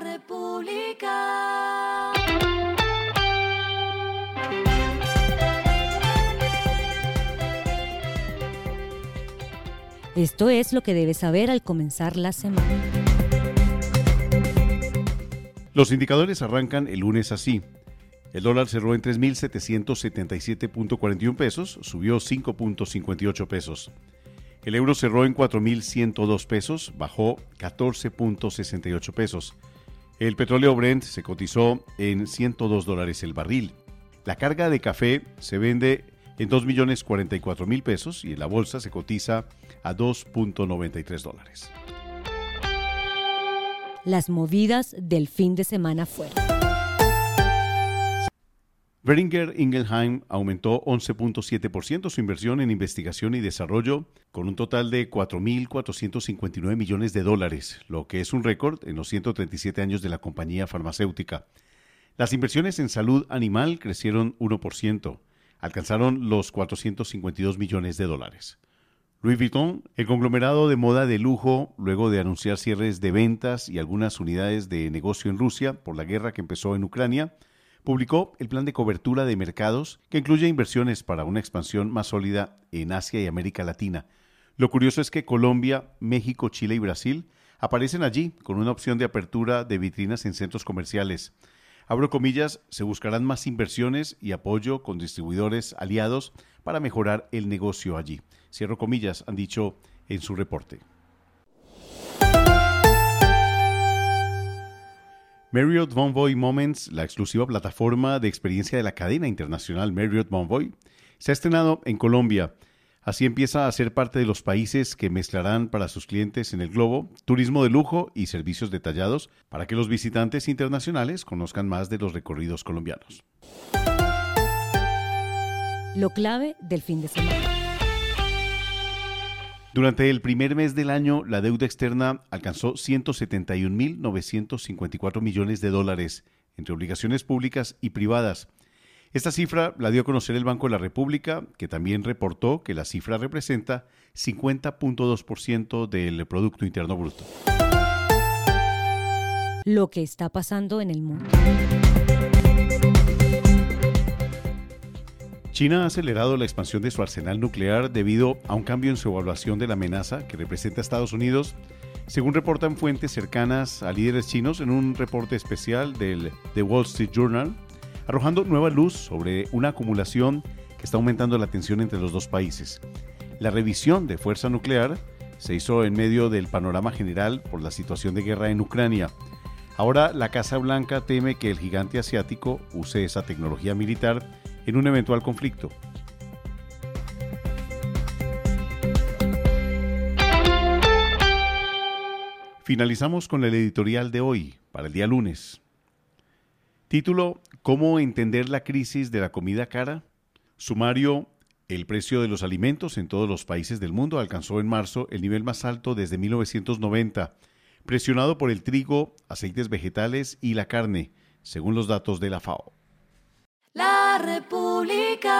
República. Esto es lo que debes saber al comenzar la semana. Los indicadores arrancan el lunes así. El dólar cerró en 3.777.41 pesos, subió 5.58 pesos. El euro cerró en 4.102 pesos, bajó 14.68 pesos. El petróleo Brent se cotizó en 102 dólares el barril. La carga de café se vende en 2.044.000 pesos y en la bolsa se cotiza a 2.93 dólares. Las movidas del fin de semana fueron. Beringer Ingelheim aumentó 11.7% su inversión en investigación y desarrollo con un total de 4.459 millones de dólares, lo que es un récord en los 137 años de la compañía farmacéutica. Las inversiones en salud animal crecieron 1%, alcanzaron los 452 millones de dólares. Louis Vuitton, el conglomerado de moda de lujo, luego de anunciar cierres de ventas y algunas unidades de negocio en Rusia por la guerra que empezó en Ucrania, publicó el plan de cobertura de mercados que incluye inversiones para una expansión más sólida en Asia y América Latina. Lo curioso es que Colombia, México, Chile y Brasil aparecen allí con una opción de apertura de vitrinas en centros comerciales. Abro comillas, se buscarán más inversiones y apoyo con distribuidores aliados para mejorar el negocio allí. Cierro comillas, han dicho en su reporte. Marriott Bonvoy Moments, la exclusiva plataforma de experiencia de la cadena internacional Marriott Bonvoy, se ha estrenado en Colombia. Así empieza a ser parte de los países que mezclarán para sus clientes en el globo turismo de lujo y servicios detallados para que los visitantes internacionales conozcan más de los recorridos colombianos. Lo clave del fin de semana. Durante el primer mes del año, la deuda externa alcanzó 171.954 millones de dólares entre obligaciones públicas y privadas. Esta cifra la dio a conocer el Banco de la República, que también reportó que la cifra representa 50.2% del Producto Interno Bruto. Lo que está pasando en el mundo. China ha acelerado la expansión de su arsenal nuclear debido a un cambio en su evaluación de la amenaza que representa a Estados Unidos, según reportan fuentes cercanas a líderes chinos en un reporte especial del The Wall Street Journal, arrojando nueva luz sobre una acumulación que está aumentando la tensión entre los dos países. La revisión de fuerza nuclear se hizo en medio del panorama general por la situación de guerra en Ucrania. Ahora la Casa Blanca teme que el gigante asiático use esa tecnología militar en un eventual conflicto. Finalizamos con el editorial de hoy, para el día lunes. Título, ¿Cómo entender la crisis de la comida cara? Sumario, el precio de los alimentos en todos los países del mundo alcanzó en marzo el nivel más alto desde 1990, presionado por el trigo, aceites vegetales y la carne, según los datos de la FAO. La República.